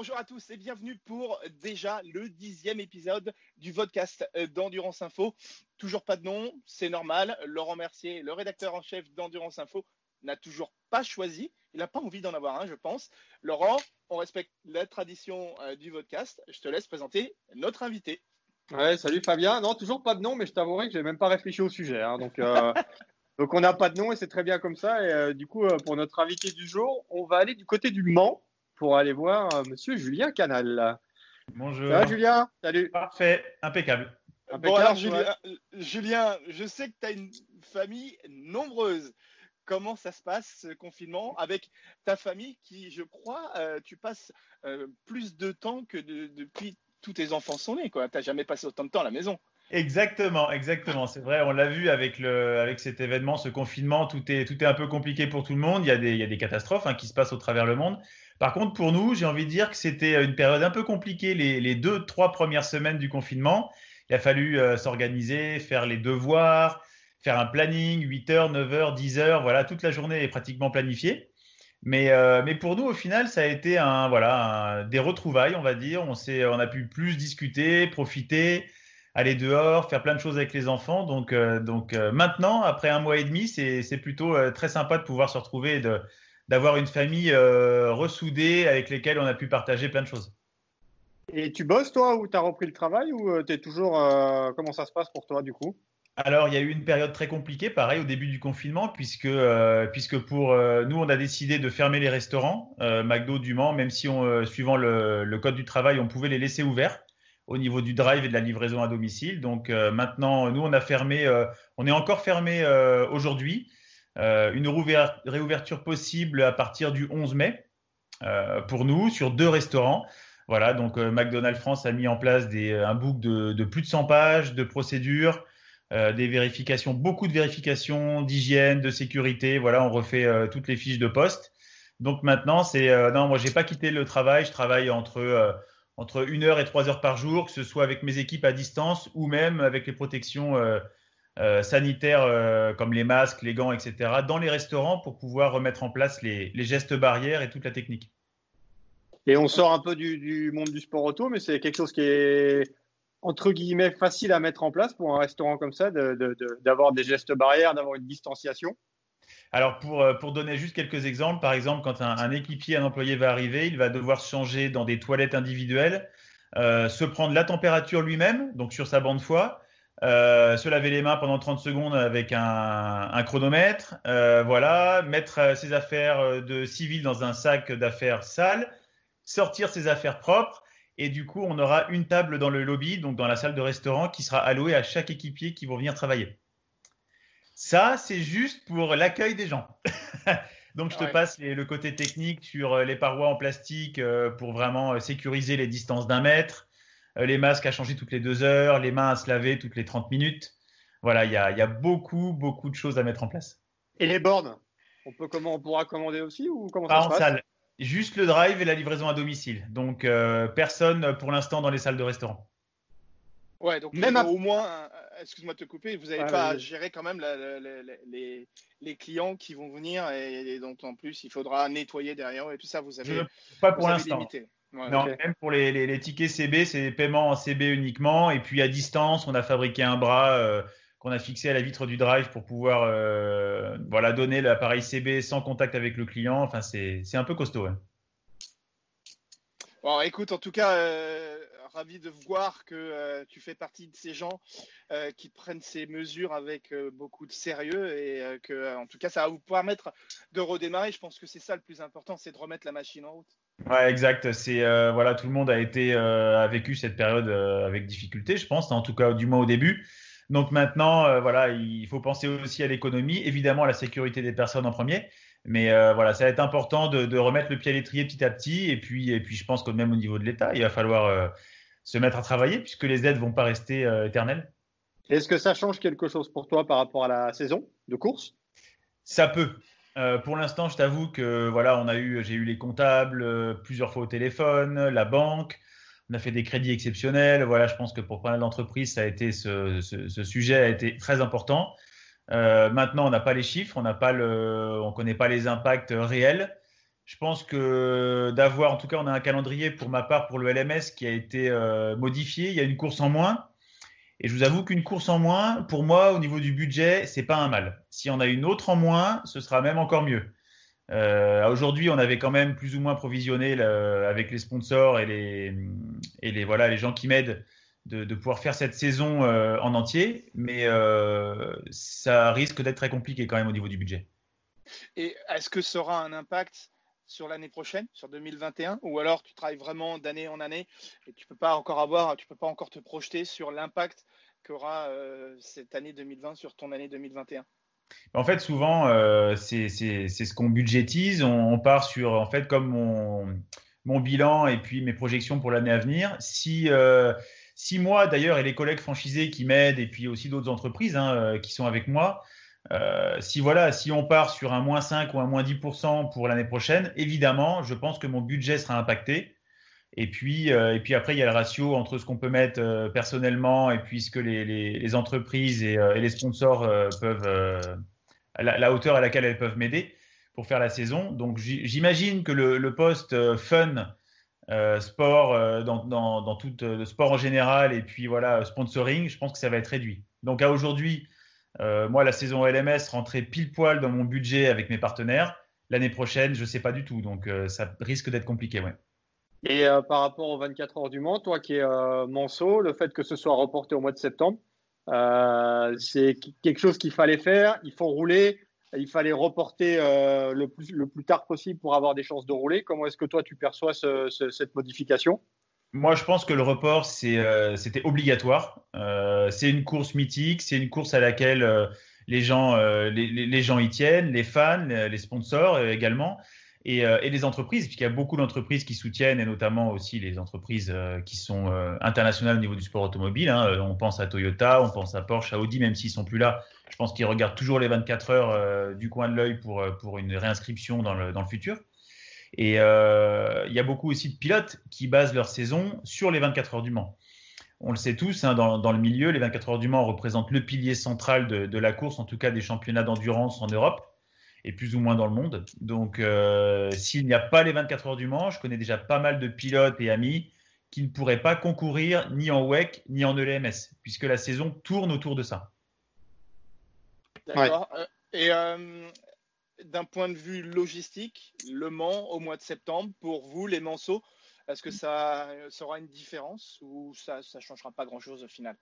Bonjour à tous et bienvenue pour déjà le dixième épisode du podcast d'Endurance Info. Toujours pas de nom, c'est normal. Laurent Mercier, le rédacteur en chef d'Endurance Info, n'a toujours pas choisi. Il n'a pas envie d'en avoir un, je pense. Laurent, on respecte la tradition euh, du podcast. Je te laisse présenter notre invité. Ouais, salut Fabien. Non, toujours pas de nom, mais je t'avouerai que j'ai même pas réfléchi au sujet. Hein. donc, euh, donc, on n'a pas de nom et c'est très bien comme ça. Et euh, du coup, pour notre invité du jour, on va aller du côté du Mans pour aller voir Monsieur Julien Canal. Bonjour. Ça Julien? Salut. Parfait, impeccable. Bon, alors, Julien, Julien, je sais que tu as une famille nombreuse comment ça se passe ce confinement avec ta famille qui, je crois, euh, tu passes euh, plus de temps que depuis tous tes enfants sont nés. Tu n'as jamais passé autant de temps à la maison. Exactement, exactement. C'est vrai, on l'a vu avec, le, avec cet événement, ce confinement, tout est, tout est un peu compliqué pour tout le monde. Il y a des, il y a des catastrophes hein, qui se passent au travers le monde. Par contre, pour nous, j'ai envie de dire que c'était une période un peu compliquée les, deux, trois premières semaines du confinement. Il a fallu euh, s'organiser, faire les devoirs, faire un planning, 8h, 9h, 10h, voilà, toute la journée est pratiquement planifiée. Mais, euh, mais pour nous, au final, ça a été un, voilà, des retrouvailles, on va dire. On, on a pu plus discuter, profiter, aller dehors, faire plein de choses avec les enfants. Donc, euh, donc euh, maintenant, après un mois et demi, c'est plutôt très sympa de pouvoir se retrouver et d'avoir une famille ressoudée avec lesquelles on a pu partager plein de choses. Et tu bosses, toi, ou tu as repris le travail, ou tu es toujours. comment ça se passe pour toi, du coup? Alors, il y a eu une période très compliquée, pareil, au début du confinement, puisque, euh, puisque pour euh, nous, on a décidé de fermer les restaurants, euh, McDo, du Mans, même si, on, suivant le, code du travail, on pouvait les laisser ouverts au niveau du drive et de la livraison à domicile. Donc maintenant, nous, on a fermé, on est encore fermé aujourd'hui. Une réouverture possible à partir du 11 mai pour nous sur deux restaurants. Voilà, donc McDonald's France a mis en place un book de, plus de 100 pages de procédures euh, des vérifications, beaucoup de vérifications d'hygiène, de sécurité. Voilà, on refait euh, toutes les fiches de poste. Donc maintenant, c'est euh, non, moi j'ai pas quitté le travail. Je travaille entre entre une heure et trois heures par jour, que ce soit avec mes équipes à distance ou même avec les protections sanitaires comme les masques, les gants, etc. dans les restaurants pour pouvoir remettre en place les, les gestes barrières et toute la technique. Et on sort un peu du, du monde du sport auto, mais c'est quelque chose qui est entre guillemets facile à mettre en place pour un restaurant comme ça, d'avoir des gestes barrières, d'avoir une distanciation alors, pour, euh, pour donner juste quelques exemples, par exemple, quand un, équipier, un employé va arriver, il va devoir changer dans des toilettes individuelles, euh, se prendre la température lui-même, donc sur sa bande foi, euh, se laver les mains pendant 30 secondes avec un, un chronomètre, voilà, mettre ses affaires de civil dans un sac d'affaires sales, sortir ses affaires propres, et du coup, on aura une table dans le lobby, donc dans la salle de restaurant, qui sera allouée à chaque équipier qui vont venir travailler. Ça, c'est juste pour l'accueil des gens. donc, je te passe le côté technique sur euh, les parois en plastique euh, pour vraiment euh, sécuriser les distances d'un mètre, les masques à changer toutes les deux heures, les mains à se laver toutes les 30 minutes. Voilà, il y a, beaucoup, beaucoup de choses à mettre en place. Et les bornes on, peut, comment, on pourra commander aussi ou comment ça se passe salle. Juste le drive et la livraison à domicile. Donc, euh, personne pour l'instant dans les salles de restaurant. Ouais, donc même au moins, euh, excuse-moi de te couper, vous n'avez pas à gérer quand même les, clients qui vont venir et, donc en plus il faudra nettoyer derrière et tout ça, vous avez pas pour l'instant. Non, même pour les, tickets CB, c'est paiement en CB uniquement et puis à distance, on a fabriqué un bras. Euh, qu'on a fixé à la vitre du drive pour pouvoir euh, voilà, donner l'appareil CB sans contact avec le client. Enfin, c'est un peu costaud. Bon, écoute, en tout cas, euh, ravi de voir que tu fais partie de ces gens qui prennent ces mesures avec beaucoup de sérieux et que, en tout cas, ça va vous permettre de redémarrer. Je pense que c'est ça le plus important, c'est de remettre la machine en route. Ouais, exact. C'est voilà, tout le monde a été a vécu cette période avec difficulté, je pense, en tout cas du moins au début. Donc maintenant, euh, voilà, il faut penser aussi à l'économie, évidemment à la sécurité des personnes en premier. Mais euh, voilà, ça va être important de, remettre le pied à l'étrier petit à petit. Et puis, et puis, je pense que même au niveau de l'État, il va falloir euh, se mettre à travailler puisque les aides vont pas rester éternelles. Est-ce que ça change quelque chose pour toi par rapport à la saison de course? Ça peut. Pour l'instant, je t'avoue que voilà, on a eu, j'ai eu les comptables plusieurs fois au téléphone, la banque on a fait des crédits exceptionnels. Voilà, je pense que pour mal d'entreprises, ça a été ce, sujet a été très important. Euh, maintenant, on n'a pas les chiffres, on n'a pas le, on connaît pas les impacts réels. Je pense que d'avoir, en tout cas, on a un calendrier pour ma part pour le LMS qui a été euh, modifié. Il y a une course en moins. Et je vous avoue qu'une course en moins, pour moi, au niveau du budget, c'est pas un mal. Si on a une autre en moins, ce sera même encore mieux. Euh, Aujourd'hui, on avait quand même plus ou moins provisionné avec les sponsors et les, voilà, les gens qui m'aident de, de, pouvoir faire cette saison euh, en entier, mais euh, ça risque d'être très compliqué quand même au niveau du budget. Et est-ce que ça aura un impact sur l'année prochaine, sur 2021, ou alors tu travailles vraiment d'année en année et tu peux pas encore avoir, tu peux pas encore te projeter sur l'impact qu'aura euh, cette année 2020 sur ton année 2021 en fait, souvent, euh, c'est ce qu'on budgétise. On, part sur, en fait, comme mon, bilan et puis mes projections pour l'année à venir. Si, euh, si moi, d'ailleurs, et les collègues franchisés qui m'aident, et puis aussi d'autres entreprises hein, qui sont avec moi, euh, si voilà, si on part sur un moins 5 ou un moins 10% pour l'année prochaine, évidemment, je pense que mon budget sera impacté. Et puis, euh, et puis après, il y a le ratio entre ce qu'on peut mettre euh, personnellement et puis ce que les, entreprises et, les sponsors peuvent, la, la, hauteur à laquelle elles peuvent m'aider pour faire la saison. Donc, j'imagine que le, poste fun, sport, dans, dans, dans, sport en général et puis voilà, sponsoring, je pense que ça va être réduit. Donc, à aujourd'hui, moi, la saison LMS rentrait pile poil dans mon budget avec mes partenaires. L'année prochaine, je ne sais pas du tout. Donc, ça risque d'être compliqué. Et euh, par rapport aux 24 heures du Mans, toi qui es euh, Manceau, le fait que ce soit reporté au mois de septembre, euh, c'est quelque chose qu'il fallait faire. Il faut rouler. Il fallait reporter euh, le, plus, tard possible pour avoir des chances de rouler. Comment est-ce que toi tu perçois ce, ce, cette modification? Moi, je pense que le report, c'était euh, obligatoire. Euh, c'est une course mythique, c'est une course à laquelle euh, les, gens, les, les, gens y tiennent, les fans, les sponsors également et, euh, et les entreprises, puisqu'il y a beaucoup d'entreprises qui soutiennent, et notamment aussi les entreprises euh, qui sont euh, internationales au niveau du sport automobile. Hein. On pense à Toyota, on pense à Porsche, à Audi, même s'ils sont plus là. Je pense qu'ils regardent toujours les 24 heures du coin de l'œil pour, pour une réinscription dans le, dans le futur. Et euh, il y a beaucoup aussi de pilotes qui basent leur saison sur les 24 heures du Mans. On le sait tous, hein, dans, dans, le milieu, les 24 heures du Mans représentent le pilier central de, de la course, en tout cas des championnats d'endurance en Europe et plus ou moins dans le monde. Donc, euh, s'il n'y a pas les 24 heures du Mans, je connais déjà pas mal de pilotes et amis qui ne pourraient pas concourir ni en WEC ni en ELMS, puisque la saison tourne autour de ça. D'accord. Ouais. Et euh, d'un point de vue logistique, Le Mans au mois de septembre, pour vous, les Manceaux, est-ce que ça, ça, aura une différence ou ça ne changera pas grand-chose au final?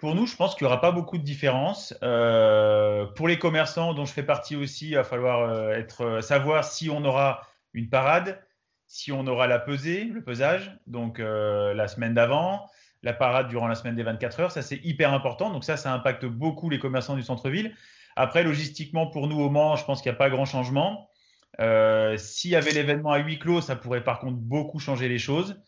Pour nous, je pense qu'il n'y aura pas beaucoup de différence. Euh, pour les commerçants dont je fais partie aussi, il va falloir euh, euh, savoir si on aura une parade, si on aura la pesée, le pesage, donc la semaine d'avant, la parade durant la semaine des 24 heures. Ça, c'est hyper important. Donc ça, ça impacte beaucoup les commerçants du centre-ville. Après, logistiquement, pour nous au Mans, je pense qu'il n'y a pas grand changement. Euh, S'il y avait l'événement à huis clos, ça pourrait par contre beaucoup changer les choses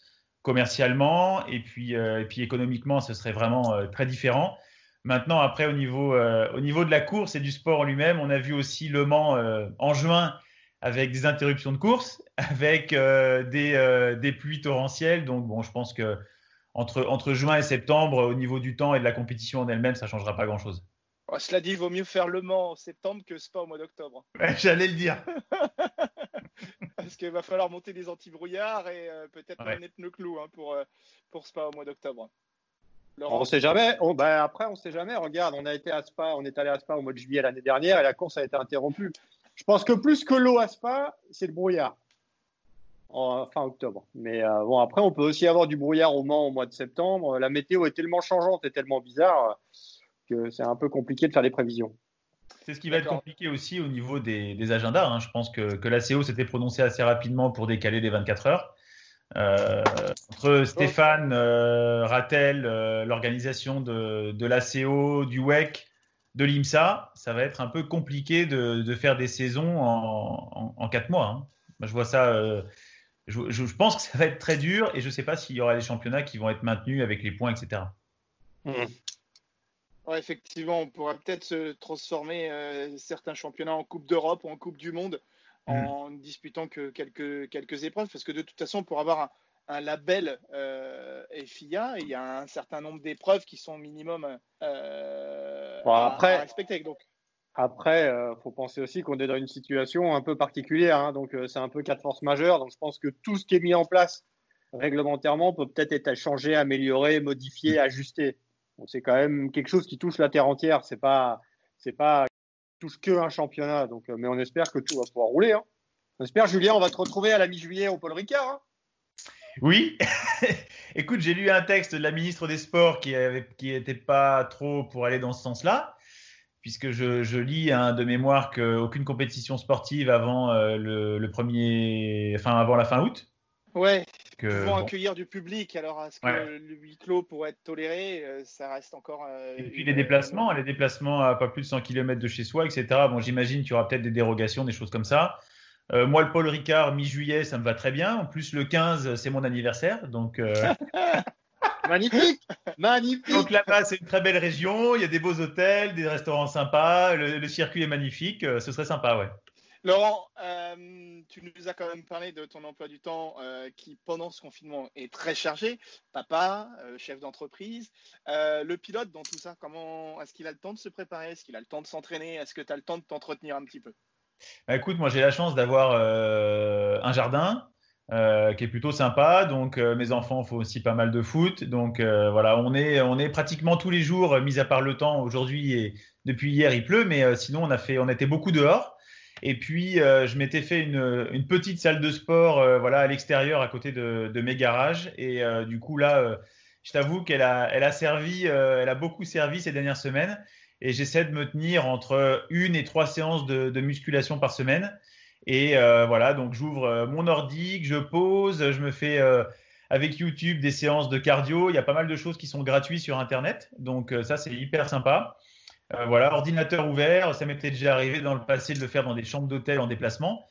commercialement et puis, euh, économiquement, ce serait vraiment euh, très différent. Maintenant, après, au niveau, euh, au niveau de la course et du sport en lui-même, on a vu aussi Le Mans en juin avec des interruptions de course, avec des, des, pluies torrentielles. Donc, bon, je pense que entre, entre juin et septembre, au niveau du temps et de la compétition en elle-même, ça ne changera pas grand-chose. Oh, cela dit, il vaut mieux faire Le Mans en septembre que Spa au mois d'octobre. Ouais, J'allais le dire. Parce qu'il va falloir monter des anti-brouillards et euh, peut-être ouais. mettre le clou hein, pour, euh, pour Spa au mois d'octobre. On sait jamais. On, ben après, on sait jamais. Regarde, on a été à Spa, on est allé à Spa au mois de juillet l'année dernière et la course a été interrompue. Je pense que plus que l'eau à Spa, c'est le brouillard en fin octobre. Mais euh, bon, après, on peut aussi avoir du brouillard au Mans au mois de septembre. La météo est tellement changeante et tellement bizarre que c'est un peu compliqué de faire des prévisions. C'est ce qui va être compliqué aussi au niveau des, des agendas. Hein. Je pense que, que l'ACO s'était prononcé assez rapidement pour décaler les 24 heures. Euh, entre Stéphane, euh, Rattel, euh, l'organisation de, de l'ACO, du WEC, de l'IMSA, ça va être un peu compliqué de, de faire des saisons en, en, en quatre mois. Hein. Moi, je vois ça. Euh, je, je, pense que ça va être très dur et je ne sais pas s'il y aura des championnats qui vont être maintenus avec les points, etc. Mmh. Ouais, effectivement, on pourrait peut-être se transformer euh, certains championnats en Coupe d'Europe ou en Coupe du Monde en mmh. disputant que quelques, quelques épreuves, parce que de toute façon, pour avoir un, un label euh, FIA, il y a un certain nombre d'épreuves qui sont minimum euh, bon, après, à, respecter. Donc. Après, il faut penser aussi qu'on est dans une situation un peu particulière. Hein. donc, c'est un peu cas de force majeure. Donc, je pense que tout ce qui est mis en place réglementairement peut peut-être être changé, amélioré, modifié, ajusté. C'est quand même quelque chose qui touche la terre entière. C'est pas, c'est pas touche que un championnat. Donc, euh, mais on espère que tout va pouvoir rouler. Hein. On espère, Julien, on va te retrouver à la mi-juillet au Paul Ricard. Hein. oui. Écoute, j'ai lu un texte de la ministre des Sports qui n'était pas trop pour aller dans ce sens-là, puisque je, lis un de mémoire qu'aucune compétition sportive avant euh, le, premier, enfin avant la fin août. Ouais. Que, vont accueillir du public. Alors, est-ce que le huis clos pourrait être toléré euh, Ça reste encore. Euh, et puis les déplacements, les déplacements à pas plus de 100 km de chez soi, etc. Bon, j'imagine qu'il y aura peut-être des dérogations, des choses comme ça. Euh, moi, le Paul Ricard, mi-juillet, ça me va très bien. En plus, le 15, c'est mon anniversaire. Donc. magnifique Magnifique Donc là-bas, c'est une très belle région. Il y a des beaux hôtels, des restaurants sympas. Le, le circuit est magnifique. ce serait sympa, ouais. Laurent, euh, tu nous as quand même parlé de ton emploi du temps euh, qui, pendant ce confinement, est très chargé. Papa, euh, chef d'entreprise. le pilote, dans tout ça, comment est-ce qu'il a le temps de se préparer? Est-ce qu'il a le temps de s'entraîner? Est-ce que tu as le temps de t'entretenir un petit peu? Bah, Écoute, moi j'ai la chance d'avoir un jardin. qui est plutôt sympa. Donc, mes enfants font aussi pas mal de foot. Donc, voilà, on est, on est pratiquement tous les jours, mis à part le temps. Aujourd'hui et depuis hier, il pleut, mais sinon, on a fait, on était beaucoup dehors. Et puis, euh, je m'étais fait une, une, petite salle de sport euh, voilà, à l'extérieur, à côté de, de mes garages. Et euh, du coup, là, je t'avoue qu'elle a, elle a servi, elle a beaucoup servi ces dernières semaines. Et j'essaie de me tenir entre une et trois séances de, de musculation par semaine. Et voilà, donc j'ouvre mon ordi, je pose, je me fais avec YouTube des séances de cardio. Il y a pas mal de choses qui sont gratuites sur Internet. Donc ça, c'est hyper sympa. Euh, voilà, ordinateur ouvert, ça m'était déjà arrivé dans le passé de le faire dans des chambres d'hôtel en déplacement.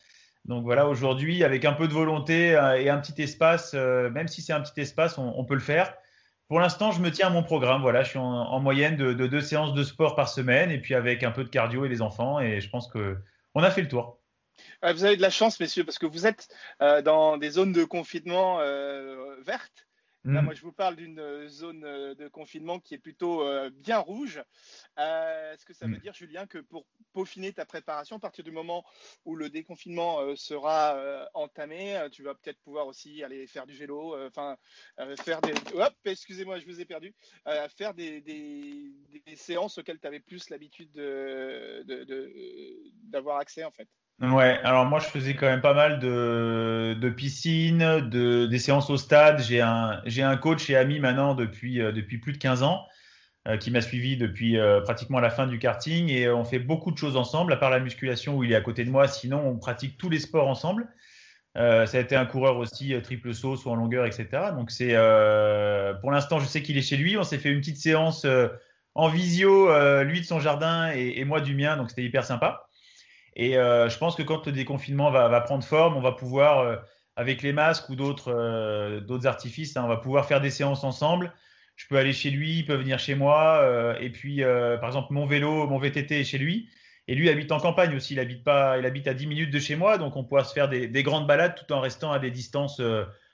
Donc voilà, aujourd'hui, avec un peu de volonté euh, et un petit espace, euh, même si c'est un petit espace, on, peut le faire. Pour l'instant, je me tiens à mon programme. Voilà, je suis en, moyenne de, deux séances de sport par semaine et puis avec un peu de cardio et les enfants. Et je pense que on a fait le tour. Vous avez de la chance, messieurs, parce que vous êtes dans des zones de confinement vertes. Là, mm. moi, je vous parle d'une euh, zone euh, de confinement qui est plutôt euh, bien rouge. Est-ce que ça veut mm. dire, Julien, que pour peaufiner ta préparation, à partir du moment où le déconfinement sera entamé, tu vas peut-être pouvoir aussi aller faire du vélo, enfin, faire des. Hop, excusez-moi, je vous ai perdu. faire des, des, séances auxquelles tu avais plus l'habitude d'avoir accès, en fait. Ouais, alors moi je faisais quand même pas mal de, de piscine, de, des séances au stade. J'ai un, j'ai un coach et ami maintenant depuis, euh, depuis plus de 15 ans euh, qui m'a suivi depuis euh, pratiquement la fin du karting et on fait beaucoup de choses ensemble, à part la musculation où il est à côté de moi. Sinon, on pratique tous les sports ensemble. ça a été un coureur aussi triple saut, soit en longueur, etc. Donc c'est, pour l'instant, je sais qu'il est chez lui. On s'est fait une petite séance en visio, lui de son jardin et, et moi du mien, donc c'était hyper sympa. Et euh, je pense que quand le déconfinement va, prendre forme, on va pouvoir, euh, avec les masques ou d'autres euh, artifices, hein, on va pouvoir faire des séances ensemble. Je peux aller chez lui, il peut venir chez moi. et puis, par exemple, mon vélo, mon VTT est chez lui. Et lui habite en campagne aussi. Il habite pas, il habite à 10 minutes de chez moi, donc on pourra se faire des, grandes balades tout en restant à des distances,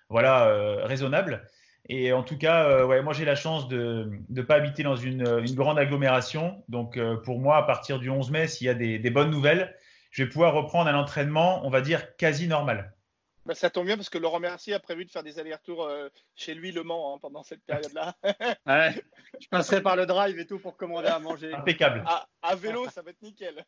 voilà, raisonnables. Et en tout cas, ouais, moi j'ai la chance de ne pas habiter dans une, grande agglomération. Donc pour moi, à partir du 11 mai, s'il y a des, des bonnes nouvelles, je vais pouvoir reprendre un entraînement, on va dire, quasi normal. Bah, ça tombe bien parce que Laurent Mercier a prévu de faire des allers-retours euh, chez lui Le Mans hein, pendant cette période-là. ouais, je passerai par le drive et tout pour commander à manger. Impeccable. À, à vélo, ça va être nickel.